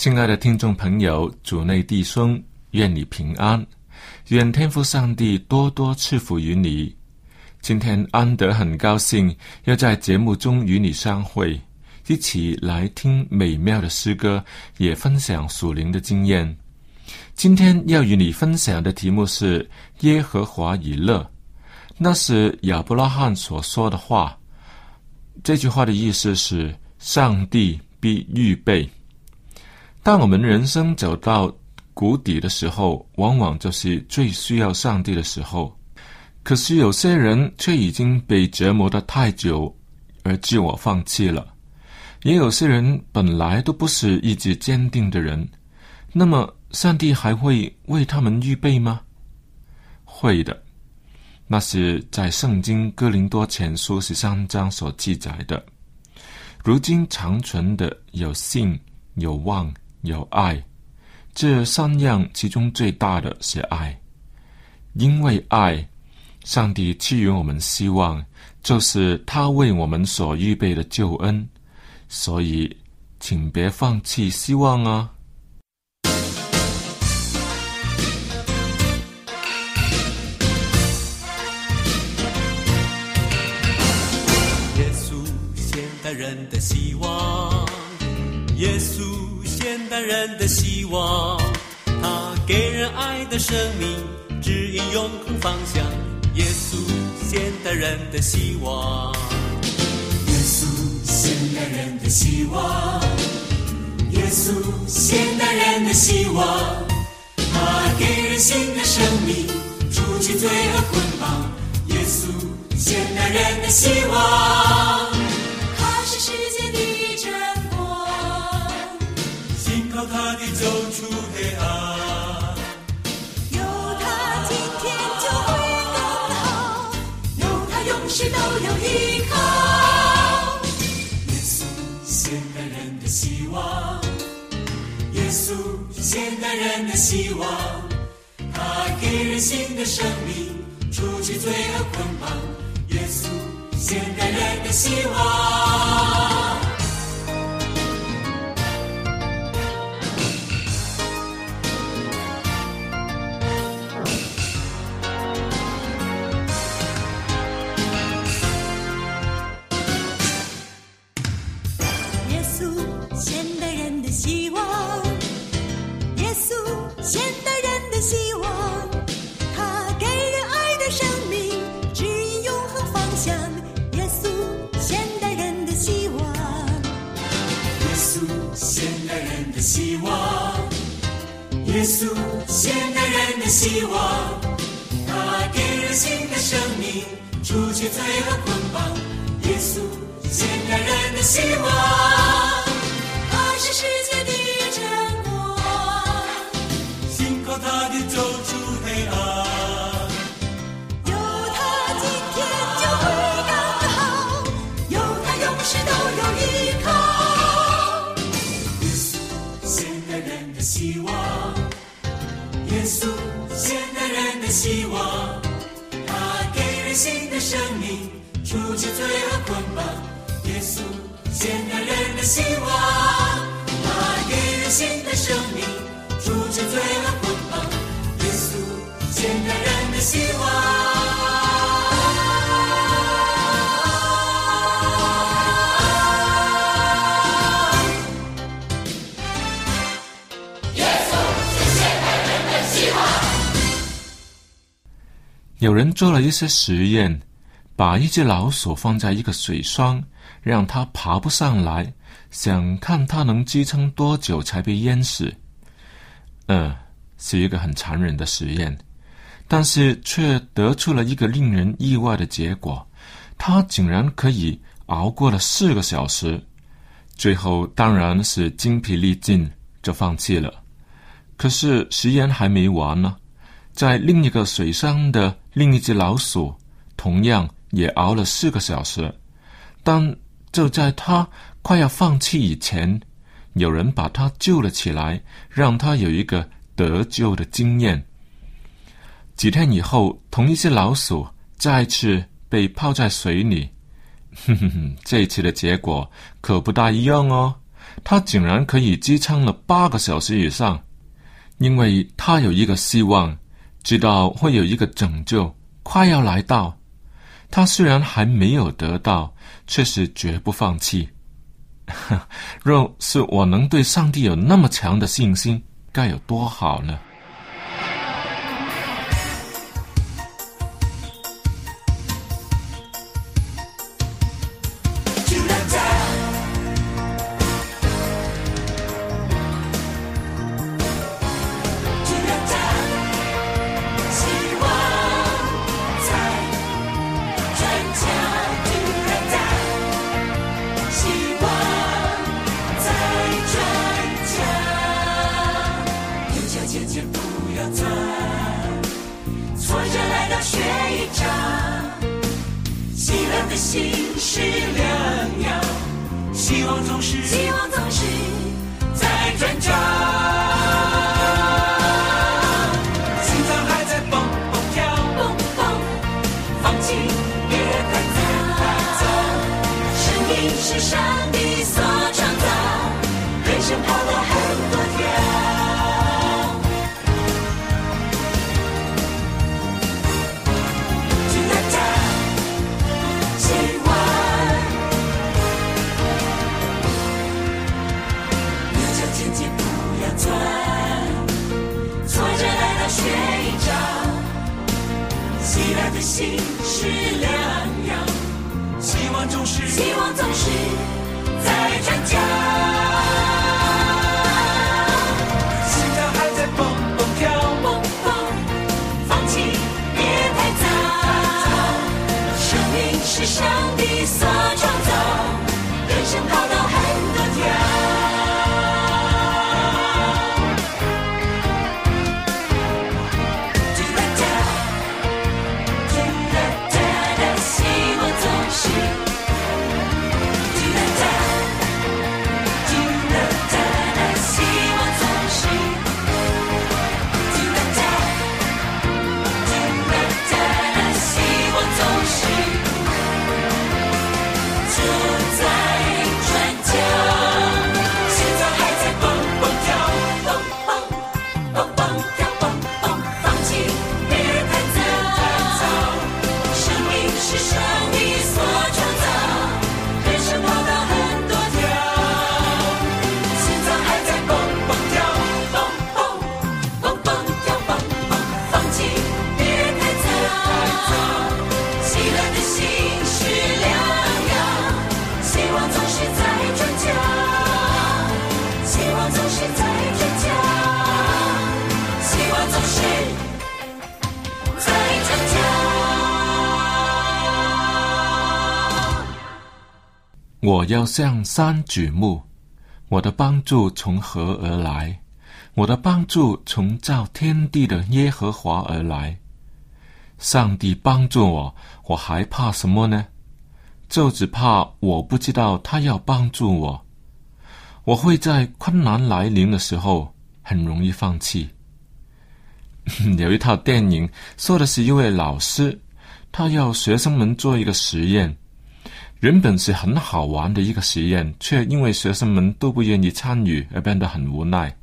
亲爱的听众朋友，主内弟兄，愿你平安，愿天父上帝多多赐福于你。今天安德很高兴要在节目中与你相会，一起来听美妙的诗歌，也分享属灵的经验。今天要与你分享的题目是“耶和华以乐”，那是亚伯拉罕所说的话。这句话的意思是：上帝必预备。当我们人生走到谷底的时候，往往就是最需要上帝的时候。可是有些人却已经被折磨的太久，而自我放弃了；也有些人本来都不是意志坚定的人，那么上帝还会为他们预备吗？会的，那是在圣经哥林多前书十三章所记载的。如今长存的有信、有望。有爱，这三样其中最大的是爱，因为爱，上帝赐予我们希望，就是他为我们所预备的救恩，所以，请别放弃希望啊！耶稣现代人的希望，耶稣。人的希望，他给人爱的生命，指引永恒方向。耶稣，现代人的希望。耶稣，现代人的希望。耶稣，现代人的希望，他给人新的生命，除去罪恶捆绑。耶稣，现代人的希望。稣，现代人的希望。他给人新的生命，除去罪恶捆绑。耶稣，现代人的希望。现代人的希望，他给人爱的生命指引永恒方向。耶稣，现代人的希望，耶稣，现代人的希望。耶稣，现代人的希望，他给人新的生命，除去罪恶捆绑。耶稣，现代人的希望。你走出黑暗，有他今天就会更好，有他永世都有依靠。耶稣现代人的希望，耶稣现代人的希望，他给人新的生命，除去罪恶捆绑，耶稣现代人的希望。有人做了一些实验，把一只老鼠放在一个水箱，让它爬不上来，想看它能支撑多久才被淹死。嗯，是一个很残忍的实验，但是却得出了一个令人意外的结果：它竟然可以熬过了四个小时。最后当然是精疲力尽，就放弃了。可是实验还没完呢。在另一个水箱的另一只老鼠，同样也熬了四个小时，但就在它快要放弃以前，有人把它救了起来，让它有一个得救的经验。几天以后，同一只老鼠再次被泡在水里，哼哼哼，这次的结果可不大一样哦，它竟然可以支撑了八个小时以上，因为它有一个希望。知道会有一个拯救快要来到，他虽然还没有得到，却是绝不放弃。若是我能对上帝有那么强的信心，该有多好呢？我要向山举目，我的帮助从何而来？我的帮助从造天地的耶和华而来。上帝帮助我，我还怕什么呢？就只怕我不知道他要帮助我，我会在困难来临的时候很容易放弃。有一套电影，说的是一位老师，他要学生们做一个实验，原本是很好玩的一个实验，却因为学生们都不愿意参与而变得很无奈。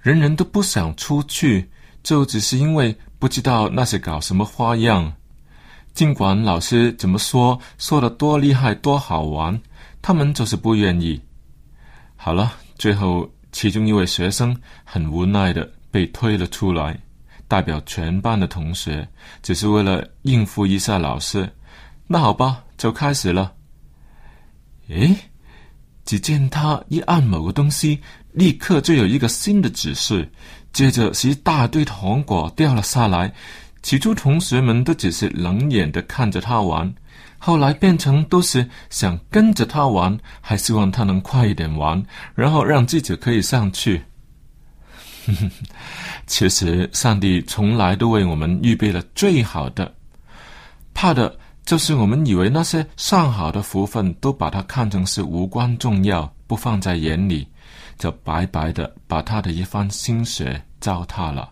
人人都不想出去，就只是因为不知道那是搞什么花样。尽管老师怎么说，说的多厉害、多好玩，他们就是不愿意。好了，最后其中一位学生很无奈的被推了出来，代表全班的同学，只是为了应付一下老师。那好吧，就开始了。诶，只见他一按某个东西。立刻就有一个新的指示，接着是一大堆糖果掉了下来。起初同学们都只是冷眼的看着他玩，后来变成都是想跟着他玩，还希望他能快一点玩，然后让自己可以上去。其实上帝从来都为我们预备了最好的，怕的就是我们以为那些上好的福分都把它看成是无关重要，不放在眼里。就白白的把他的一番心血糟蹋了。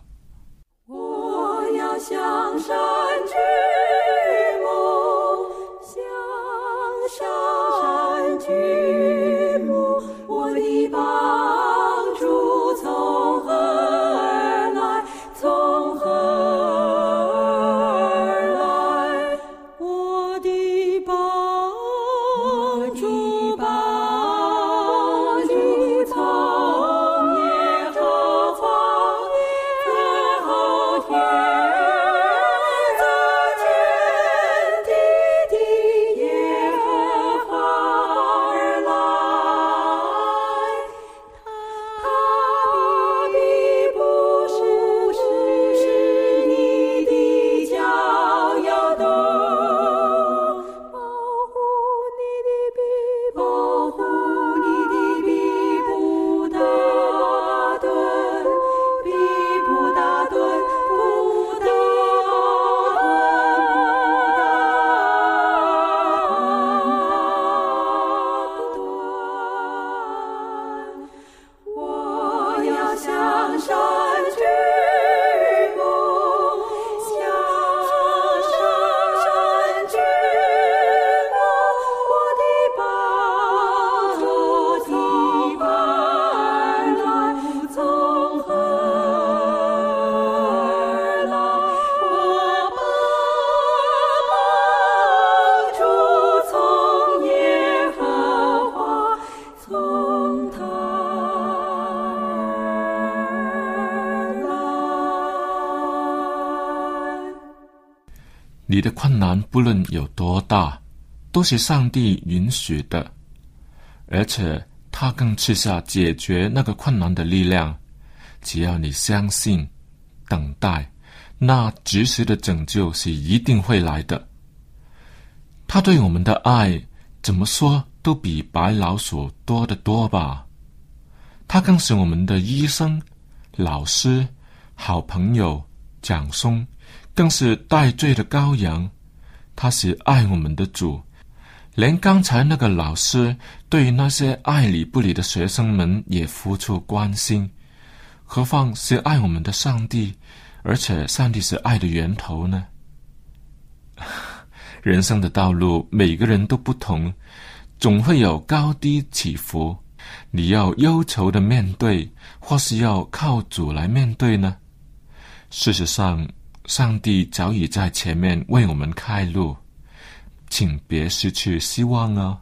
困难不论有多大，都是上帝允许的，而且他更赐下解决那个困难的力量。只要你相信、等待，那及时的拯救是一定会来的。他对我们的爱，怎么说都比白老鼠多得多吧？他更是我们的医生、老师、好朋友、长兄，更是戴罪的羔羊。他是爱我们的主，连刚才那个老师对于那些爱理不理的学生们也付出关心，何况是爱我们的上帝？而且上帝是爱的源头呢？人生的道路，每个人都不同，总会有高低起伏。你要忧愁的面对，或是要靠主来面对呢？事实上，上帝早已在前面为我们开路，请别失去希望哦。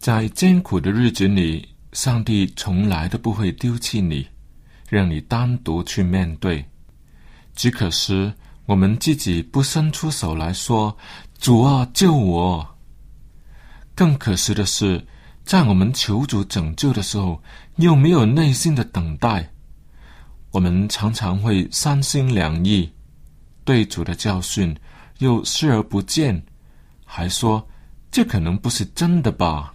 在艰苦的日子里，上帝从来都不会丢弃你，让你单独去面对。只可是我们自己不伸出手来说：“主啊，救我！”更可惜的是，在我们求主拯救的时候，又没有内心的等待。我们常常会三心两意，对主的教训又视而不见，还说这可能不是真的吧？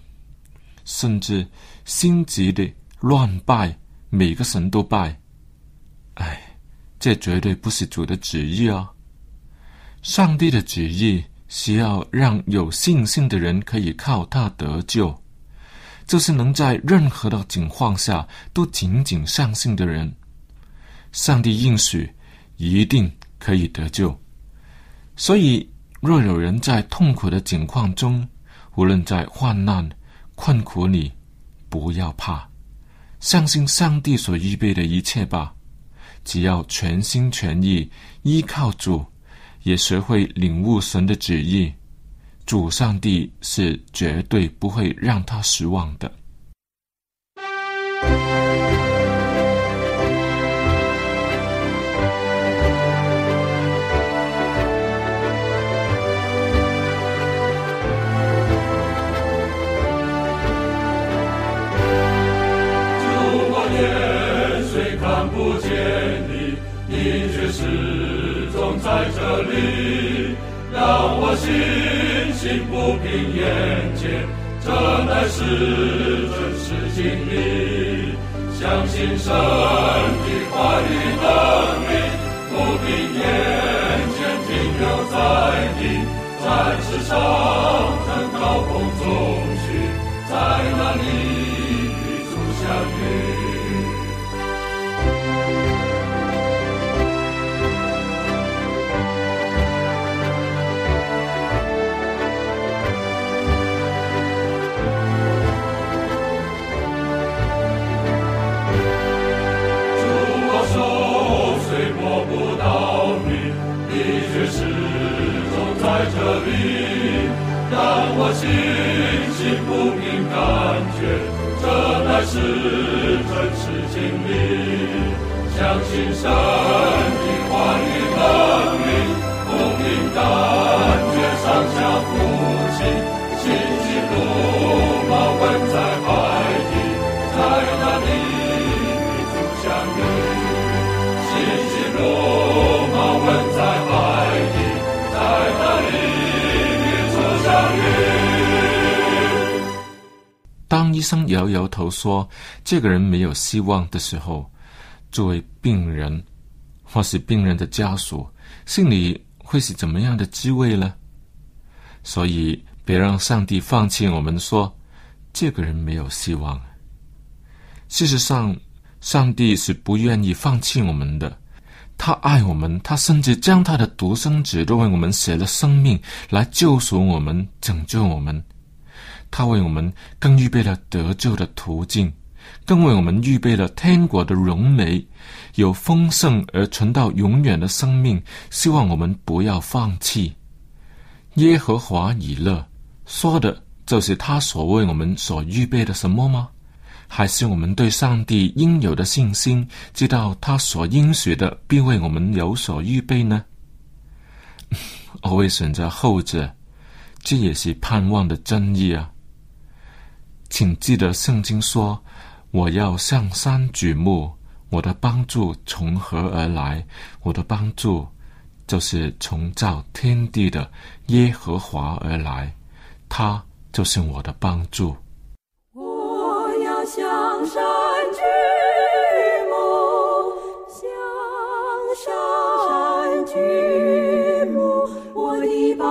甚至心急的乱拜，每个神都拜。哎，这绝对不是主的旨意啊！上帝的旨意是要让有信心的人可以靠他得救，就是能在任何的情况下都紧紧相信的人。上帝应许一定可以得救，所以若有人在痛苦的境况中，无论在患难、困苦你，不要怕，相信上帝所预备的一切吧。只要全心全意依靠主，也学会领悟神的旨意，主上帝是绝对不会让他失望的。让我信心不平眼前，这乃是真实经历。相信神的话语能力，不平眼前停留在地，在世上曾高空中去，在那里与主相遇。在这里，让我心心不平，感觉这乃是真实经历。相信神的话语能力，不平感医生摇摇头说这个人没有希望的时候，作为病人或是病人的家属，心里会是怎么样的滋味呢？所以，别让上帝放弃我们说这个人没有希望。事实上，上帝是不愿意放弃我们的。他爱我们，他甚至将他的独生子都为我们写了生命，来救赎我们、拯救我们。他为我们更预备了得救的途径，更为我们预备了天国的荣美，有丰盛而存到永远的生命。希望我们不要放弃。耶和华以勒说的，就是他所为我们所预备的什么吗？还是我们对上帝应有的信心，知道他所应许的必为我们有所预备呢？我会选择后者，这也是盼望的真意啊！请记得圣经说：“我要向山举目，我的帮助从何而来？我的帮助就是从造天地的耶和华而来，他就是我的帮助。”我要向山举目，向山举目，我的帮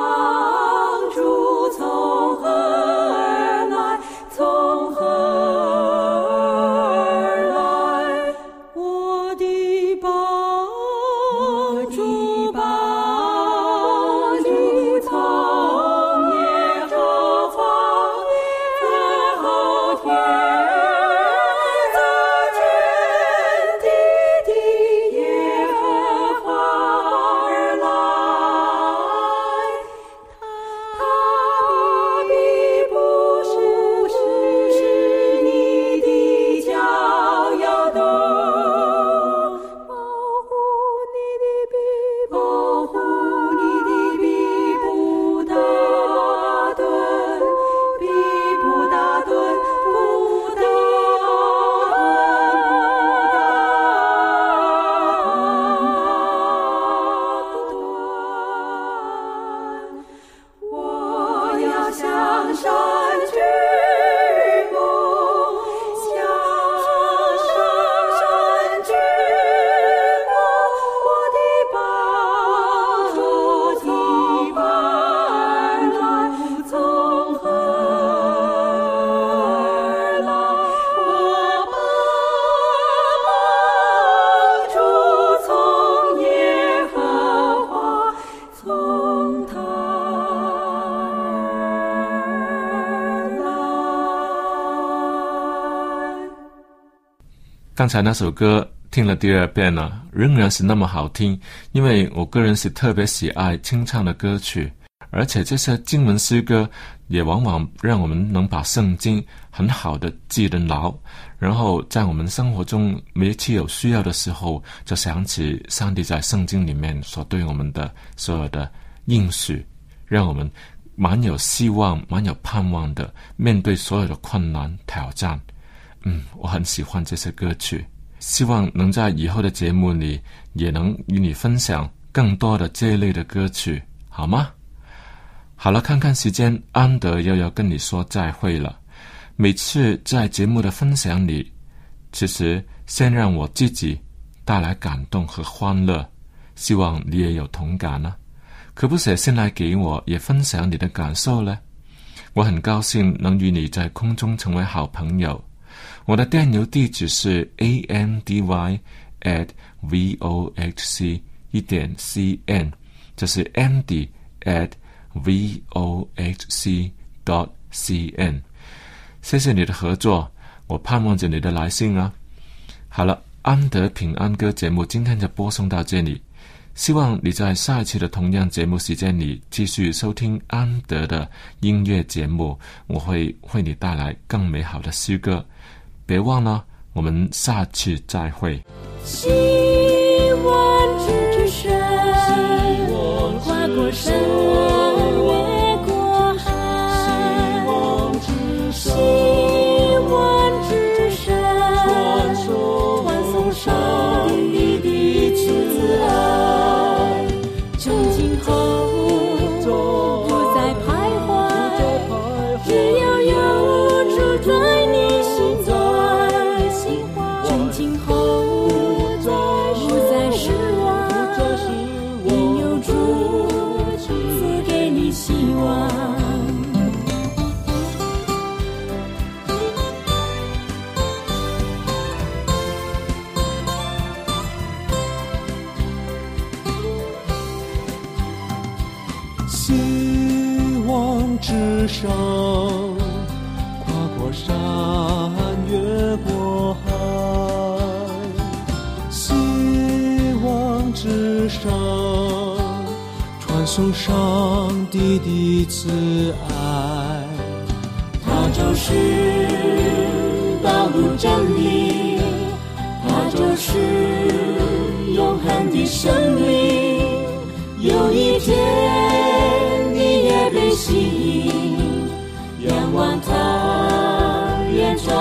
刚才那首歌听了第二遍了，仍然是那么好听。因为我个人是特别喜爱清唱的歌曲，而且这些经文诗歌也往往让我们能把圣经很好的记得牢，然后在我们生活中每一次有需要的时候，就想起上帝在圣经里面所对我们的所有的应许，让我们蛮有希望、蛮有盼望的面对所有的困难挑战。嗯，我很喜欢这些歌曲，希望能在以后的节目里也能与你分享更多的这一类的歌曲，好吗？好了，看看时间，安德又要跟你说再会了。每次在节目的分享里，其实先让我自己带来感动和欢乐，希望你也有同感呢、可不写信来给我，也分享你的感受呢？我很高兴能与你在空中成为好朋友。我的电邮地址是 andy at vohc. 一点 cn，这是 andy at vohc. dot cn。谢谢你的合作，我盼望着你的来信啊！好了，安德平安歌节目今天就播送到这里，希望你在下一期的同样节目时间里继续收听安德的音乐节目，我会为你带来更美好的诗歌。别忘了，我们下次再会。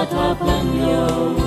他朋友。